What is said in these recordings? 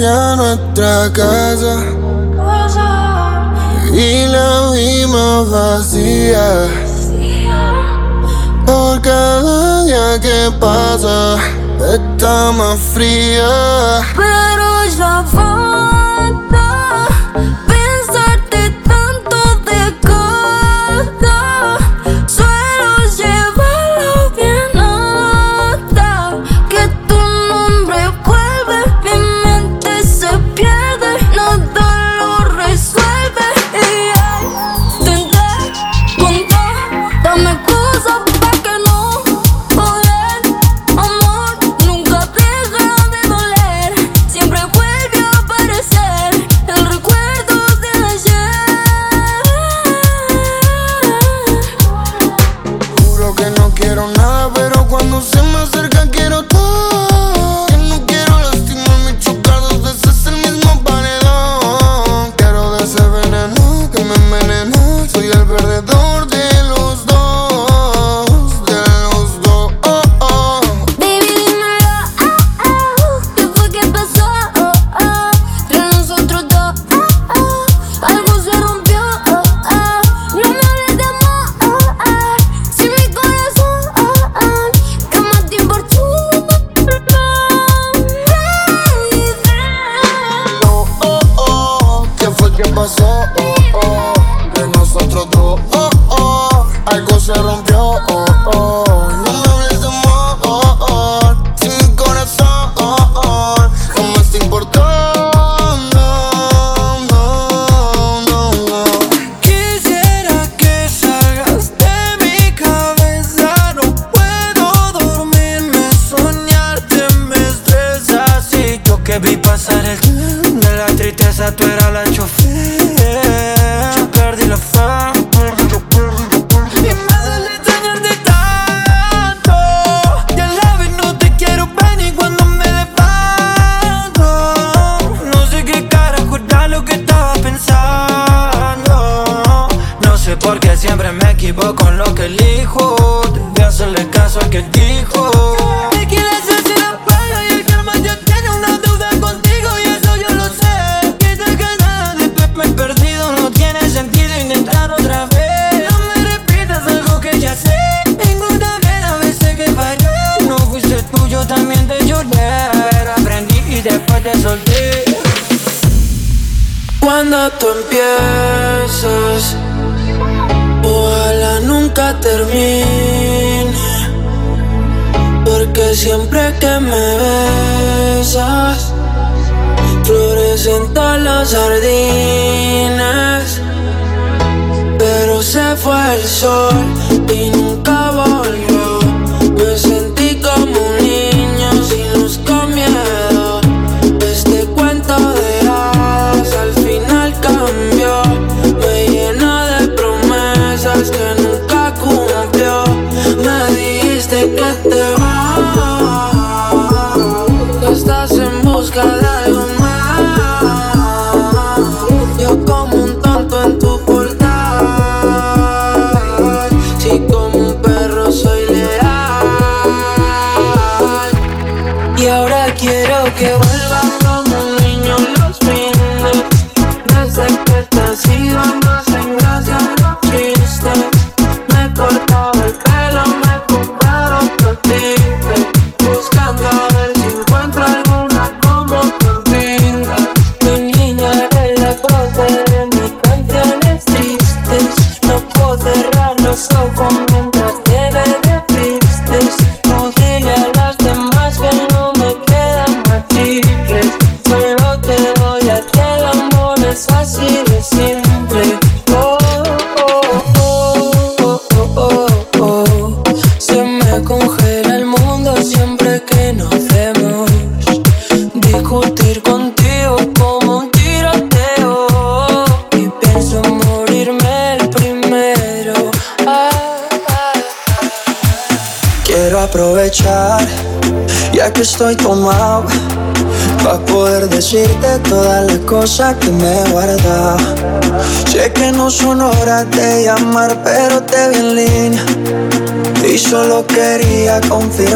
venga a nuestra casa y la vimos vacía. Por cada día que pasa está más fría. Pero ya va.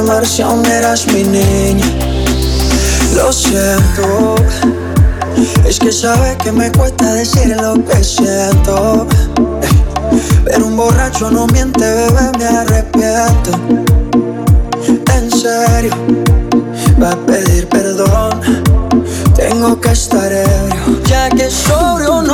versión eras mi niña. Lo siento, es que sabes que me cuesta decir lo que siento. Pero un borracho no miente, bebé, me arrepiento. En serio, va a pedir perdón. Tengo que estar ebrio, ya que sobrio no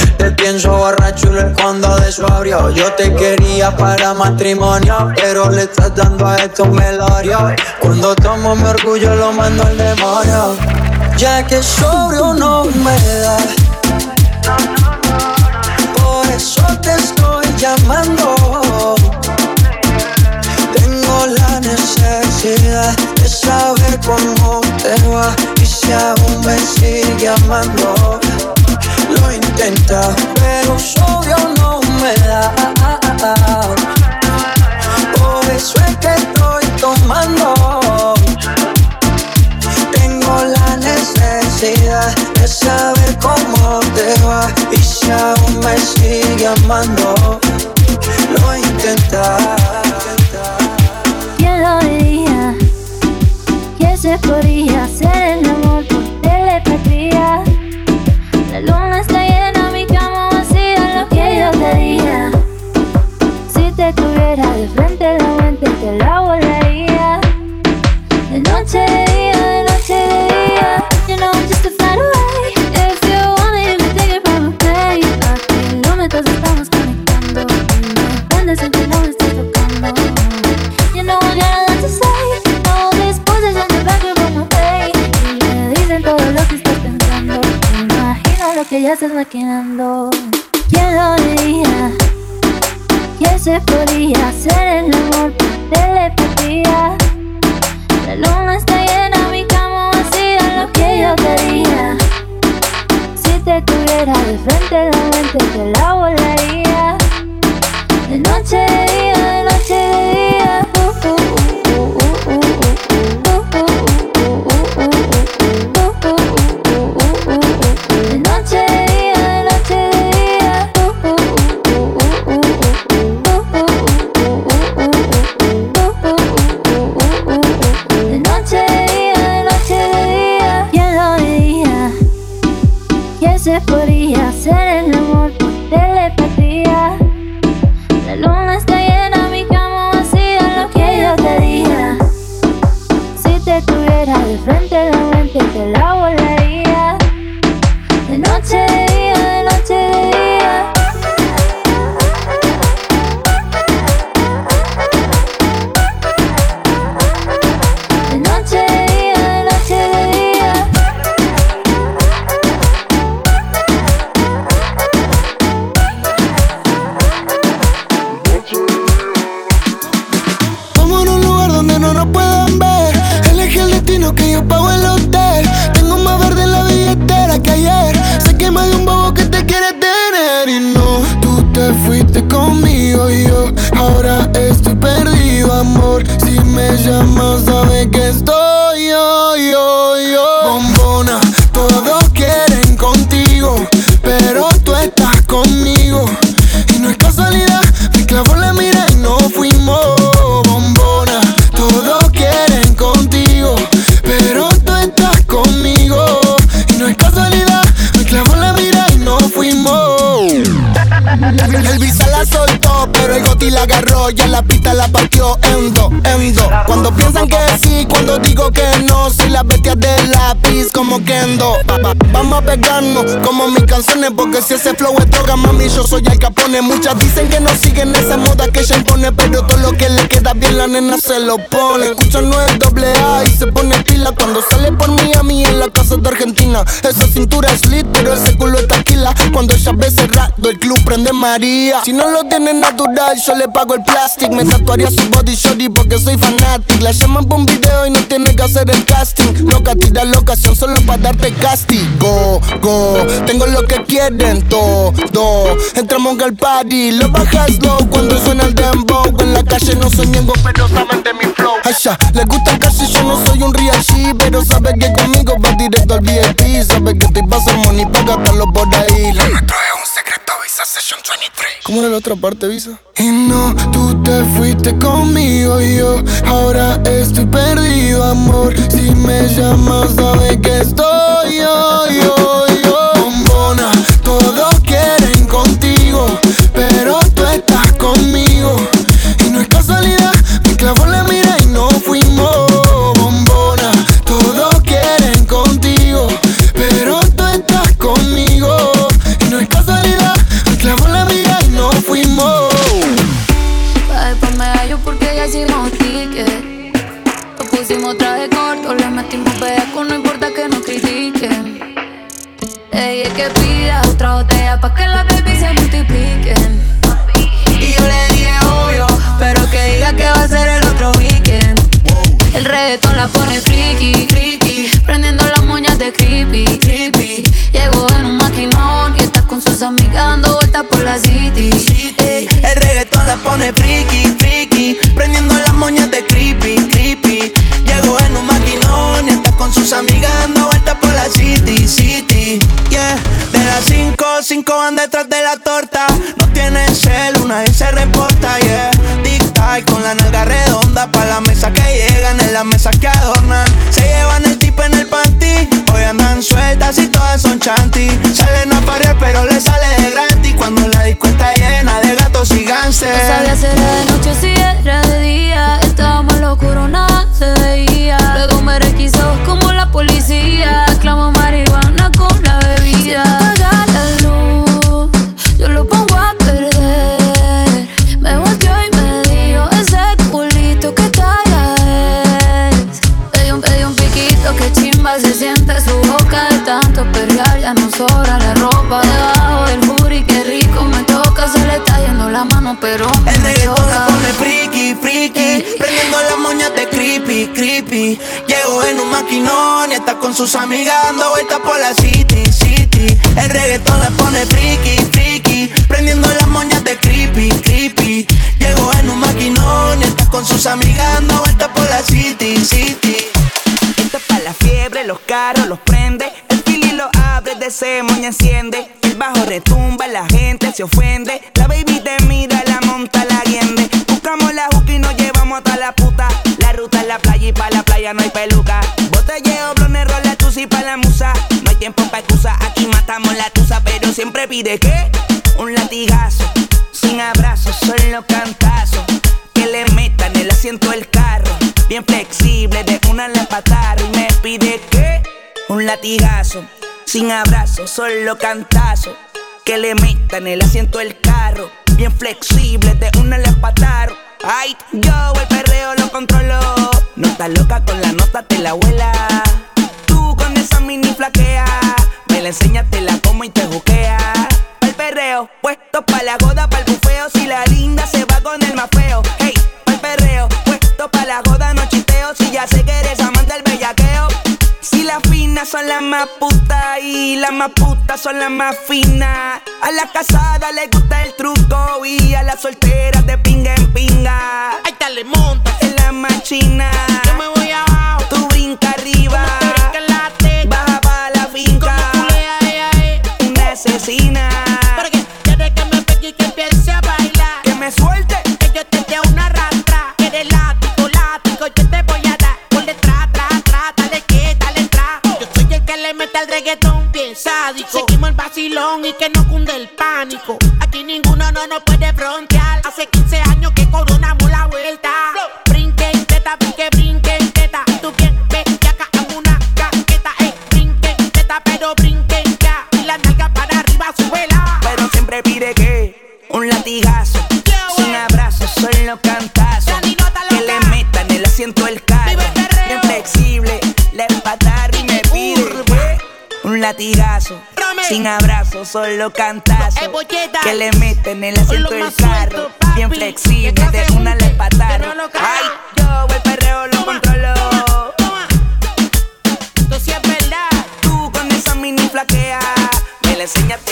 Te pienso borracho y cuando de sobrio Yo te quería para matrimonio Pero le estás dando a esto un Cuando tomo mi orgullo lo mando al demonio. Ya que sobrio no me da. Por eso te estoy llamando. Tengo la necesidad de saber cómo te va. Y si aún me sigue amando pero sobrio no me da Por eso es que estoy tomando tengo la necesidad de saber cómo te va y si aún me sigue amando. Lo intenta. ¿Quién lo diría? Que se podría hacer estás maquinando. ¿Quién lo diría? Que se podría hacer el amor por telepatía. La luna está llena, mi cama vacía, lo que yo diría. Si te tuviera de frente, la mente te la volaría. De noche, de día, de noche, de día. Uh, uh, uh, porque si ese flow es droga, mami, yo soy el capone. Muchas dicen que no siguen esa moda que ella impone, pero todo lo que le queda bien la nena se lo pone. Escucha no es doble A y se pone pila cuando sale por mí en la casa de Argentina. Esa cintura es lit, pero ese culo es Cuando ella ve cerrado, el club prende María. Si no lo tiene natural, yo le pago el plastic. Me tatuaría su body shorty porque soy fanatic. La llaman por un video y no tiene que hacer el casting. Loca, tira la ocasión solo para darte castigo. Go, tengo lo que quieren todo. Entramos al party, lo bajas low cuando suena el dembow. En la calle no soy miembro, pero saben de mi flow. Asha, les gusta casi, yo no soy un real G, pero sabe que conmigo va directo al VIP. Sabe que te pasa money para gastarlo por ahí. Lo nuestro es un secreto, Visa Session 23. ¿Cómo era la otra parte, Visa? Y no, tú te fuiste conmigo y yo ahora estoy perdido, amor. Si me llamas, sabes que estoy yo, yo, pone friki, friki, prendiendo las moñas de creepy, creepy. Llegó en un maquinón y está con sus amigas dando vueltas por la city, city. Yeah, de las cinco, cinco van detrás de la torta. No tienen cel, una vez se reporta, yeah. Dicta y con la nalga redonda pa' la mesa que llegan, en la mesa que adornan. Se llevan el tipo en el panty, hoy andan sueltas y todas son chanty. Salen a y No sabía maquinón y está con sus amigas dando vueltas por la city, city El reggaetón la pone friki, friki Prendiendo las moñas de creepy, creepy Llegó en un maquinón y está con sus amigas dando vueltas por la city, city Esto es para la fiebre, los carros los prende. El fili lo abre, de ese moña enciende. El bajo retumba, la gente se ofende. La baby te mira, la monta, la guiende. Buscamos la juca y nos llevamos hasta la puta. La ruta es la playa y para la playa no hay peluca. Aquí matamos la tusa. Pero siempre pide que un latigazo. Sin abrazos, solo cantazos. Que le metan el asiento del carro. Bien flexible, de una le empataron. Y me pide que un latigazo. Sin abrazo, solo cantazo. Que le metan el asiento del carro. Bien flexible, de una le empataron. Ay, yo el perreo lo controlo. No estás loca con la nota, te la abuela. Tú con esa mini flaquea. La enseñas, te la como y te juquea. El perreo, puesto pa' la goda, pa' el bufeo. Si la linda se va con el más feo. Hey, el perreo, puesto pa' la goda, no chisteo. Si ya sé que eres amante del bellaqueo. Si las finas son las más putas y las más putas son las más finas. A las casadas les gusta el truco y a las solteras de pinga en pinga. Ahí está, le monta. En la machina, solo cantazo. Eh. Que le meten el asiento del carro. Bien flexible, de una un le caga. Ay, yo el perreo lo controlo. Toma. Esto sí es verdad. Tú con esa mini flaquea, me la enseñaste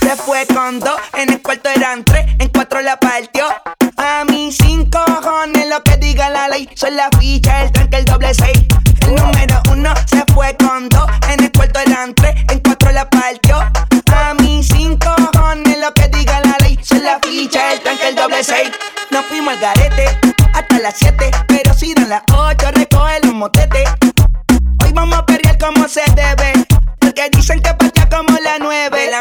se fue con dos, en el cuarto eran tres, en cuatro la partió. A mí cinco cojones lo que diga la ley, son la ficha, el tranque, el doble seis. El número uno se fue con dos, en el cuarto eran tres, en cuatro la partió. A mí cinco cojones lo que diga la ley, son la ficha, el tranque, el doble seis. Nos fuimos al garete hasta las siete, pero si dan las ocho recoge los motetes. Hoy vamos a perrear como se debe. Porque dicen que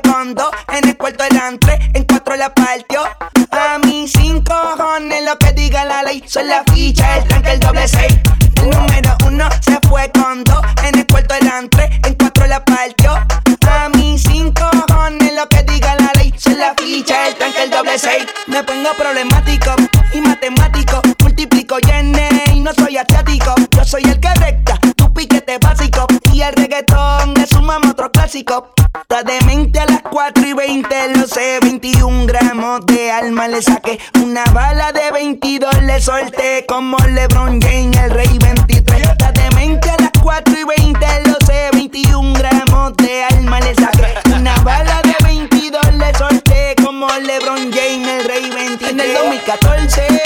fue dos. En el cuarto eran tres, en cuatro la partió. A mí cinco cojones lo que diga la ley. Son la ficha, el tranque, el doble seis. El número uno se fue con dos. En el cuarto eran tres, en cuatro la partió. A mí cinco cojones lo que diga la ley. Son la ficha, el tranque, el doble seis. Me pongo problemático y matemático. Multiplico y y no soy asiático. Yo soy el que recta. Y el reggaetón es un mamá otro clásico. Está demente a las 4 y 20, lo sé. 21 gramos de alma le saqué. Una bala de 22 le solté. Como LeBron James, el rey 23. Está demente a las 4 y 20, lo sé. 21 gramos de alma le saqué. Una bala de 22 le solté. Como LeBron James, el rey 23. En el 2014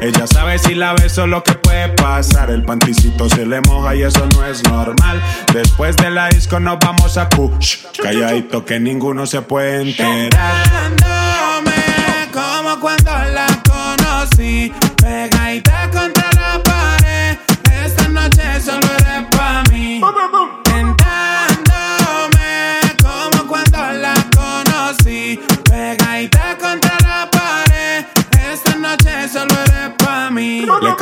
Ella sabe si la beso lo que puede pasar. El panticito se le moja y eso no es normal. Después de la disco nos vamos a push. Calladito que ninguno se puede enterar. Como cuando la conocí.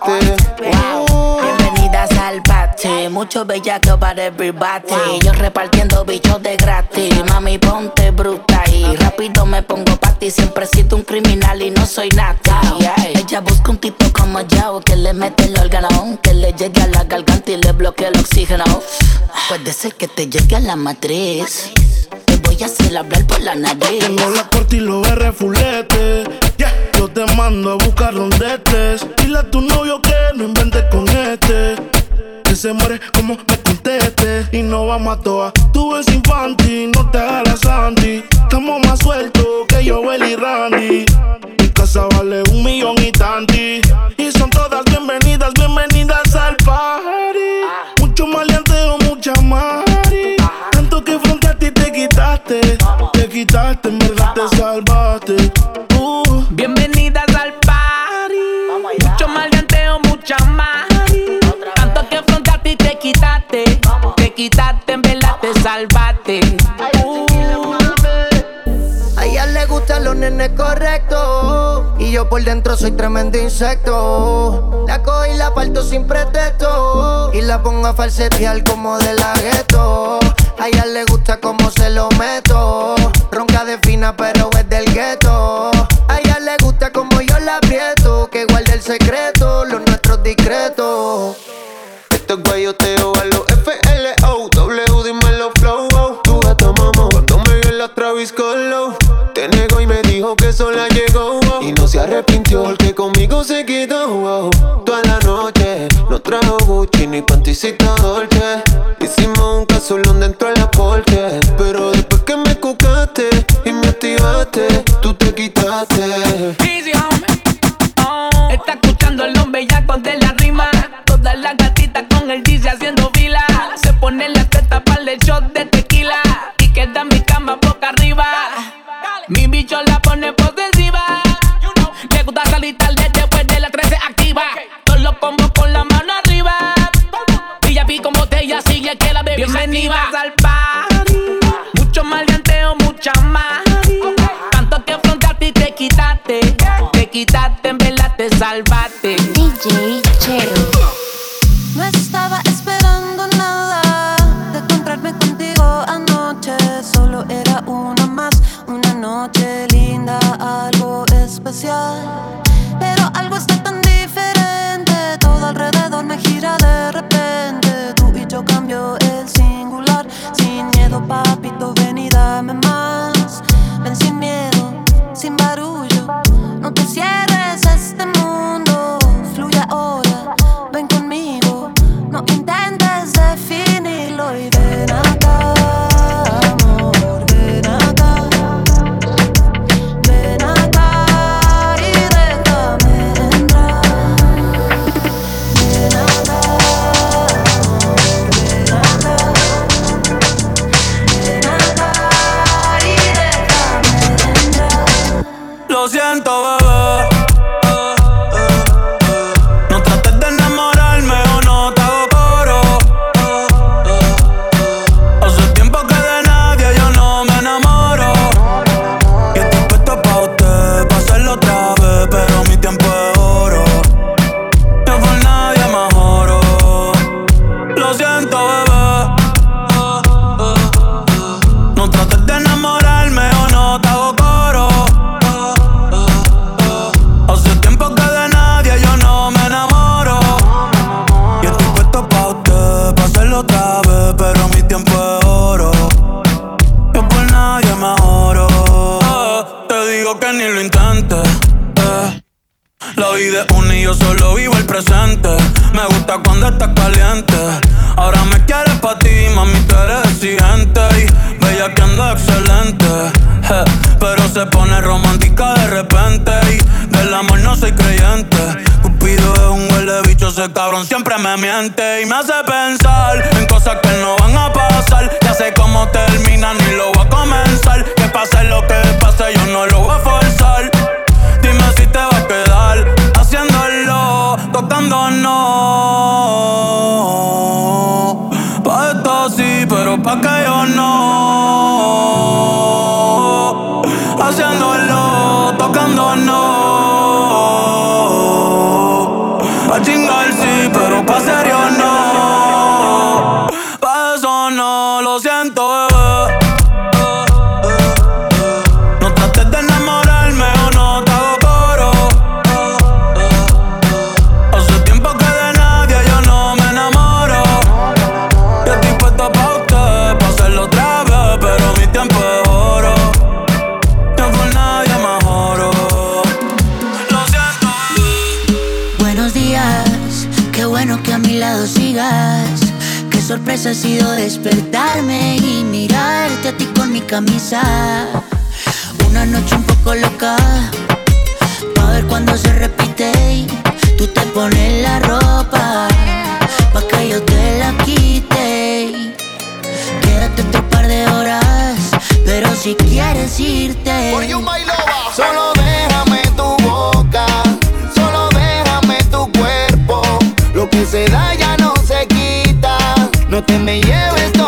Uh. Bienvenidas al party, mucho bellaco para everybody. Yo repartiendo bichos de gratis. Mami, ponte bruta y rápido me pongo ti. Siempre he sido un criminal y no soy nada. Ella busca un tipo como yo que le mete el órgano, que le llegue a la garganta y le bloquee el oxígeno. Puede ser que te llegue a la matriz. Te voy a hacer hablar por la nariz. Tengo la corte y los R fulete. Yo te mando a buscar donde estés. Dile a tu novio que no inventes con este. Que se muere como me conteste. Y no vamos a toa. Tú eres infantil, no te hagas Sandy. Estamos más sueltos que yo, y Randy. Mi casa vale un millón y tanti. Y son todas bienvenidas, bienvenidas al party. Mucho maleanteo, mucha mari. Tanto que fronteaste y te quitaste. Te quitaste, en te salvaste. Yo por dentro soy tremendo insecto. La cojo y la parto sin pretexto. Y la pongo a falsetear como de la gueto. A ella le gusta como se lo meto. Ronca de fina, pero es del gueto. A ella le gusta como yo la aprieto. Que guarde el secreto, los nuestros discretos. Esto es guayoteo a los FLO W, dímelo flow oh. Tu gata mamá Cuando me vio en la Travis Scott low, Te negó y me dijo que sola llegó. Y no se arrepintió porque conmigo se quedó oh. Toda la noche No trajo Gucci ni panticita Dolce Hicimos un casolón dentro de la porte Pero después que me cucaste Y me activaste Tú te quitaste quitaste, en verdad te salvaste. DJ Chero. se pone romántica de repente y del amor no soy creyente. Cupido es un huele bicho, ese cabrón siempre me miente y me hace pensar en cosas que no van a pasar. Ya sé cómo terminan y lo voy a comenzar. Que pase lo que pase, yo no lo voy a forzar. Dime si te va a quedar haciéndolo, tocándonos. Pa' esto sí, pero pa' que yo no paseándolo, tocándonos. ha sido despertarme y mirarte a ti con mi camisa. Una noche un poco loca, pa' ver cuando se repite tú te pones la ropa, pa' que yo te la quite. Quédate otro par de horas, pero si quieres irte. No te me lleves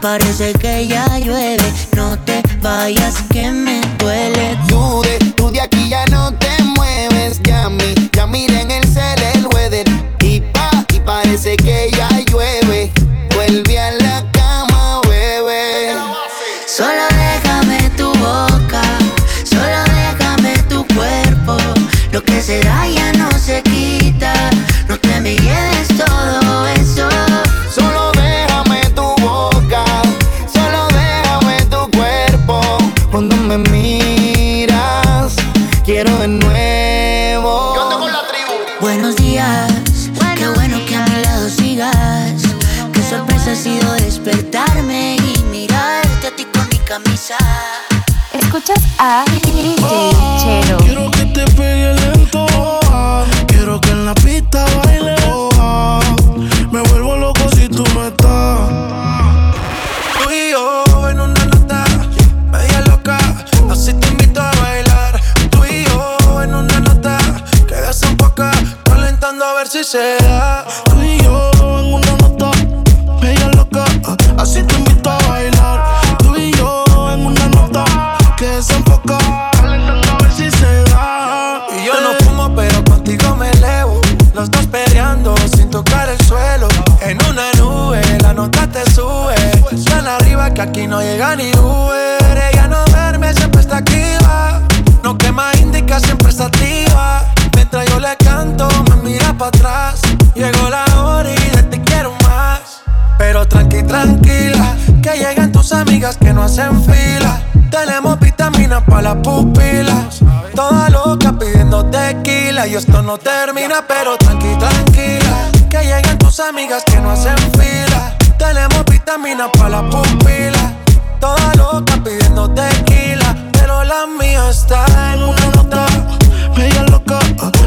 parece amigas que no hacen fila. Tenemos vitaminas para la pupila. Toda loca pidiendo tequila. Pero la mía está en una nota. Media loca,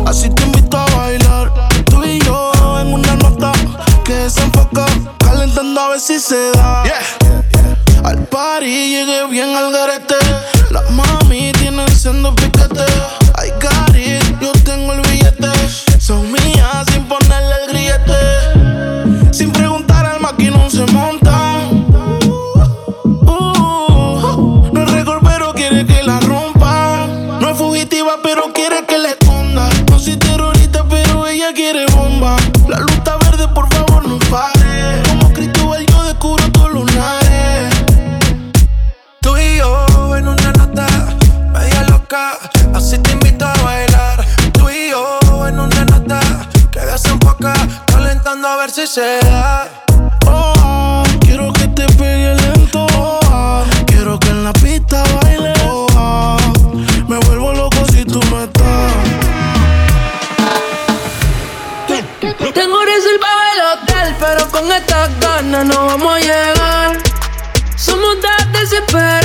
así te invito a bailar. Tú y yo en una nota que se enfoca. Calentando a ver si se da. Yeah. Al party llegué bien al garete. Las mami tienen siendo piquete. I got it, yo tengo el billete. Son mías. Oh, quiero que te pegue lento. Oh, quiero que en la pista baile. Oh, me vuelvo loco si tú me estás. Tengo reservado el hotel, pero con estas ganas no vamos a llegar. Somos tan desesperados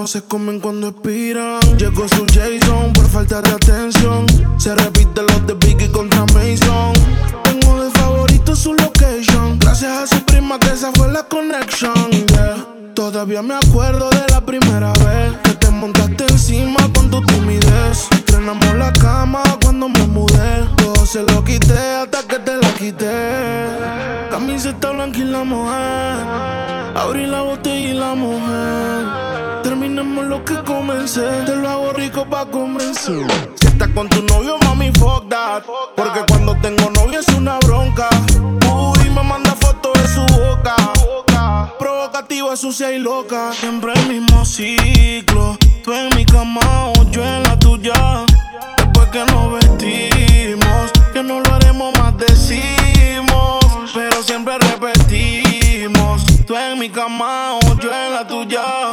no se comen cuando Si estás con tu novio, mami, fuck that. Porque cuando tengo novio es una bronca. Uy, me manda fotos de su boca. Provocativa, sucia y loca. Siempre el mismo ciclo. Tú en mi cama yo en la tuya. Después que nos vestimos, que no lo haremos más decimos. Pero siempre repetimos. Tú en mi cama yo en la tuya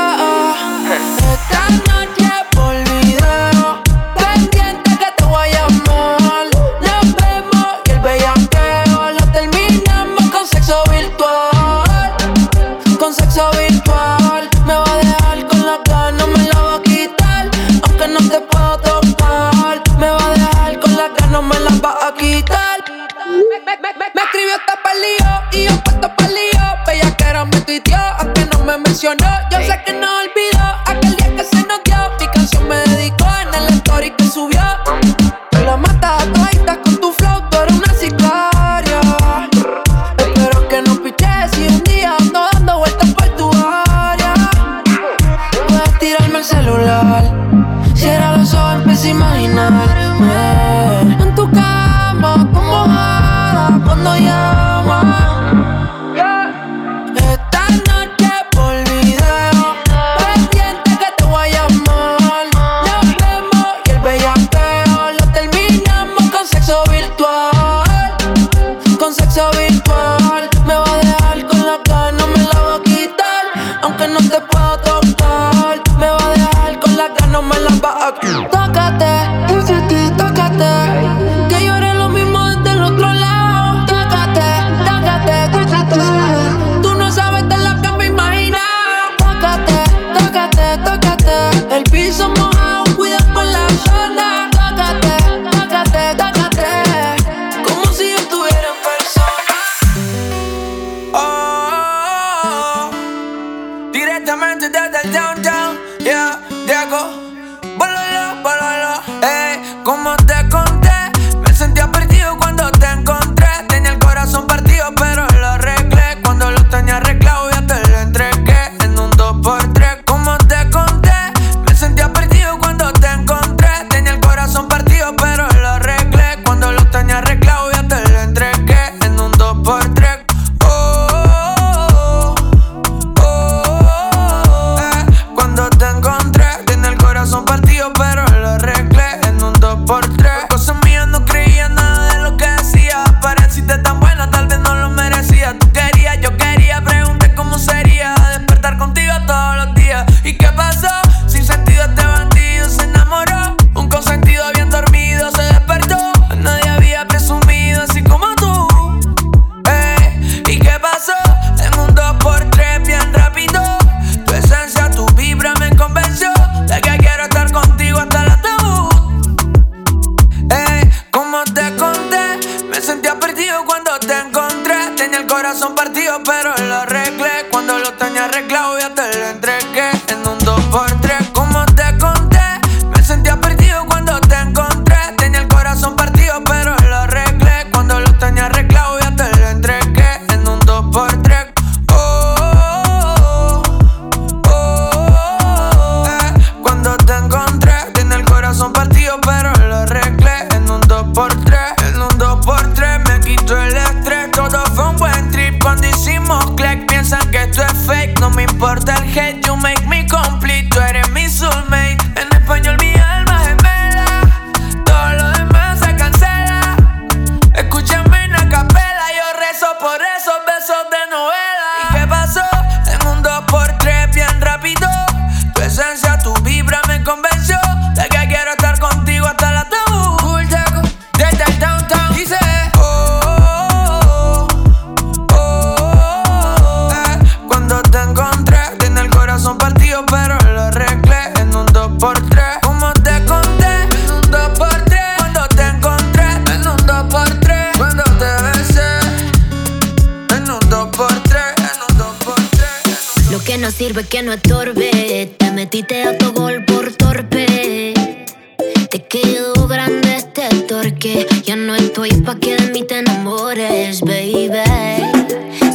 que ya no estoy pa' que de mí te enamores, baby.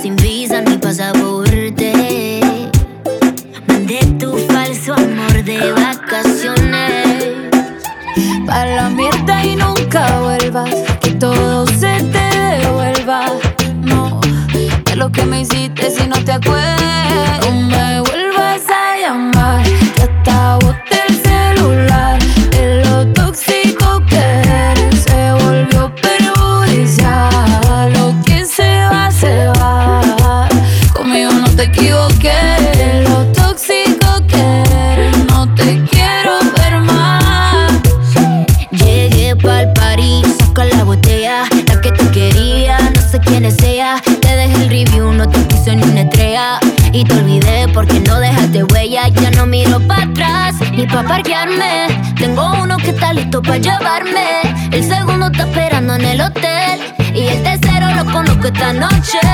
Sin visa ni pasaporte. Mandé tu falso amor de vacaciones. Para la mierda y nunca vuelvas. noche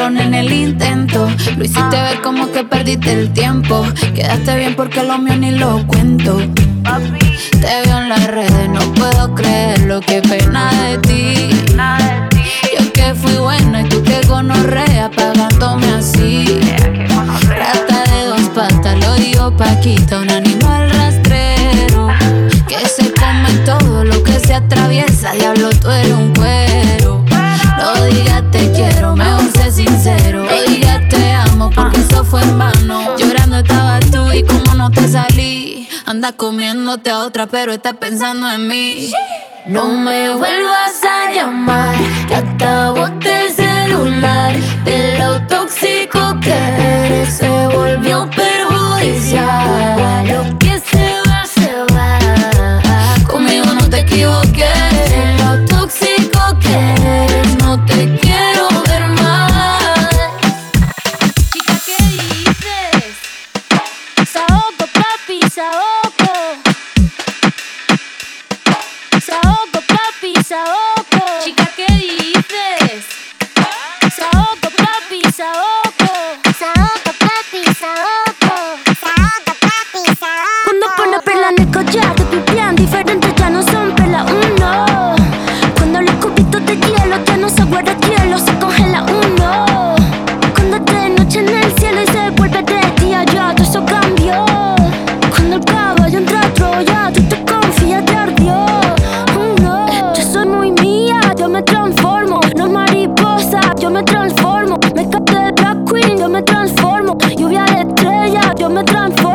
mataron en el intento. Lo hiciste ver como que perdiste el tiempo. Quedaste bien porque lo mío ni lo cuento. Te veo en las redes, no puedo creer lo que pena de ti. Yo que fui buena y tú que gonorrea pagándome así. Rata de dos patas, lo digo Paquita, un animal rastrero. Que se come todo lo que se atraviesa, diablo, tú eres un cuero. Anda comiéndote a otra, pero estás pensando en mí. No me vuelvas a llamar, que acabo el celular. De lo tóxico que eres se volvió perjudicial. me transformo.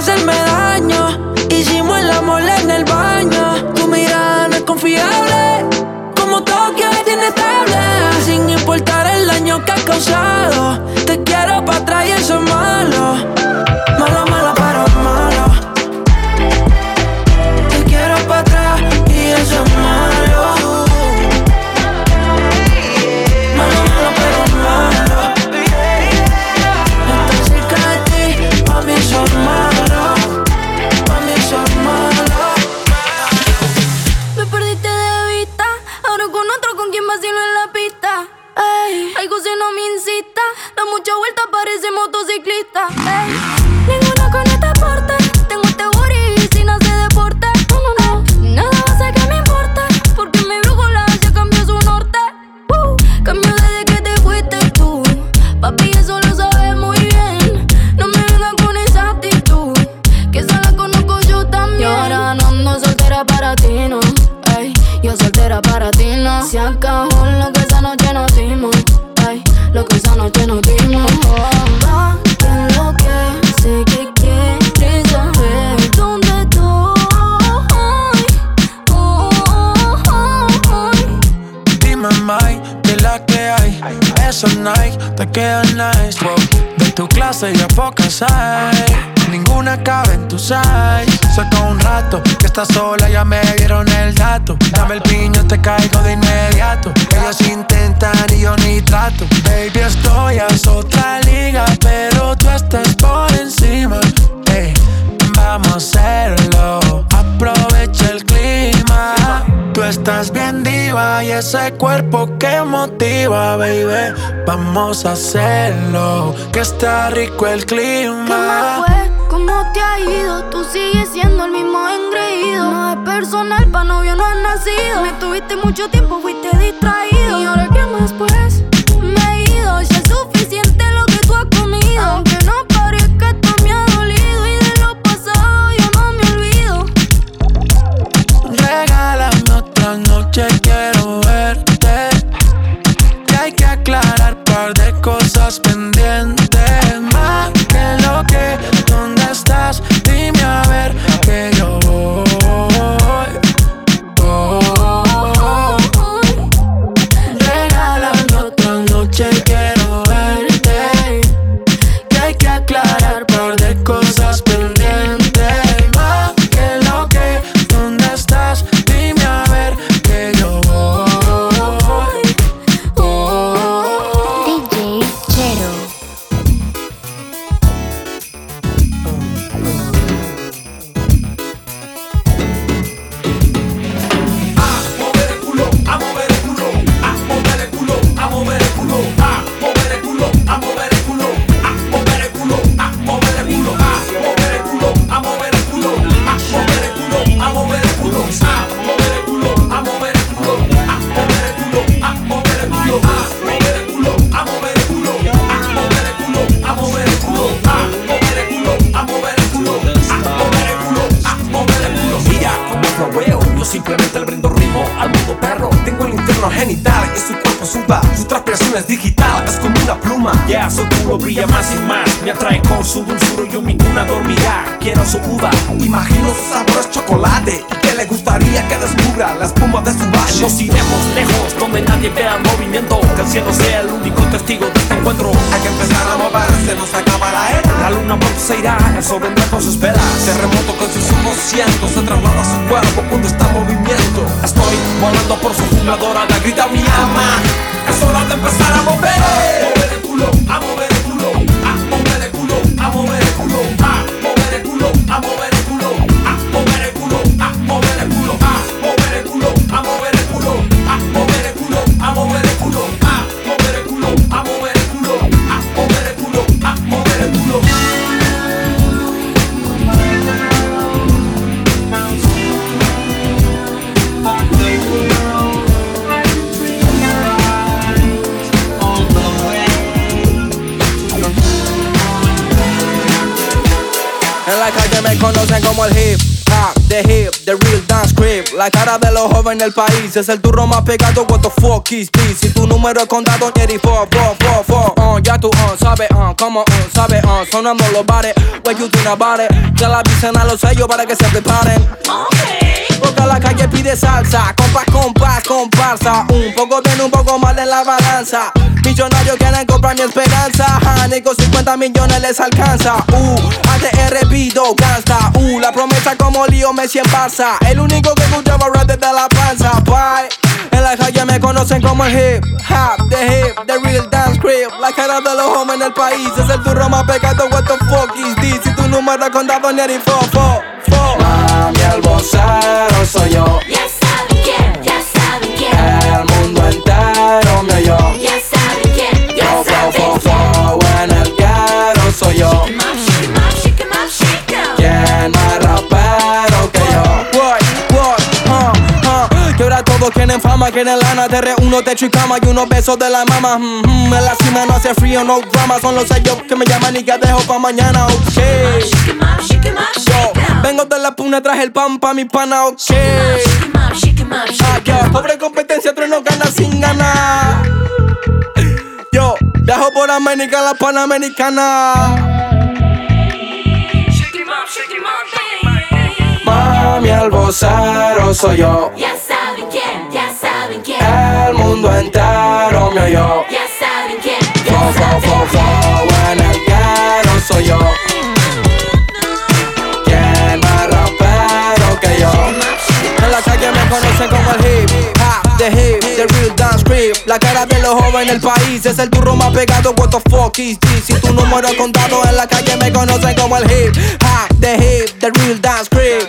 hacerme daño. Hicimos el amor en el baño. Tu mirada no es confiable. Como Tokio es inestable. Sin importar el daño que has causado. Te quiero para atrás y eso es malo. está sola, ya me dieron el dato. Dame el piño, te caigo de inmediato. Ellos intentan y yo ni trato. Baby, estoy a otra liga, pero tú estás por encima. Hey, vamos a hacerlo, aprovecha el clima. Tú estás bien diva y ese cuerpo que motiva, baby. Vamos a hacerlo, que está rico el clima. ¿Qué fue? ¿Cómo te ha ido? Tú sigues siendo el mismo engreído personal, pa' novio no has nacido. Me tuviste mucho tiempo, fuiste distraído. ¿Y ahora qué más pues? Es digital, es como una pluma. Ya su culo brilla más y más. Me atrae con su dulzura y yo ninguna dormirá. Quiero su uva. Imagino su sabor es chocolate y que le gustaría que descubra la espuma de su valle. Nos iremos lejos donde nadie vea movimiento. Que el cielo sea el único testigo de este encuentro. Hay que empezar a moverse, nos acaba la era. La luna pronto se irá, el sol vendrá con sus velas. Terremoto con sus ojos cientos se traslada a su cuerpo cuando está volando por su jungla dorada, grita mi alma. Es hora de empezar conocen como el hip hop, the hip, the real. La cara de los jóvenes del país es el turro más pegado. What the fuck is this? Si tu número es contado, Jerry 4, 4, 4, 4. Uh, ya tú, uh, sabes, uh, como, uh, sabes, uh, sonando los bares. Where you about it? Ya la avisen a los sellos para que se preparen. Porque la calle pide salsa, compás, compás, comparsa. Un poco bien, un poco mal en la balanza. Millonarios quieren comprar mi esperanza. Ni con 50 millones les alcanza. Uh, ATR pido gasta. Uh, la promesa como lío Messi en Barça. El único que rap desde la panza. Bye. En la calle me conocen como el hip hop, the hip, the real dance crib. La cara de los jóvenes del país es el turro más pegado. What the fuck is this? Si tu número es contado, ni fo, fo. Mami, el vocero quieren fama, quieren lana Te reúno, techo y cama y unos besos de la mama mm, mm, En la cima no hace frío, no drama Son los sellos que me llaman y que dejo pa' mañana, ok up, Yo, vengo de la puna, traje el pan pa' mi pana, ok up, Ah, 'em. pobre competencia, otro no gana sin ganar Yo, dejo por América la panamericana Mami, el vocero soy yo. Ya El mundo entero me oyó. Ya saben quién, ya fo, saben fo, fo, en el ghetto soy yo. ¿Quién más rapero que yo? En la calle me conocen como el hip hop, the hip, the real dance creep. La cara de los jóvenes del país es el turro más pegado. What the fuck is this? Si tu número es contado en la calle me conocen como el hip hop, the hip, the real dance creep.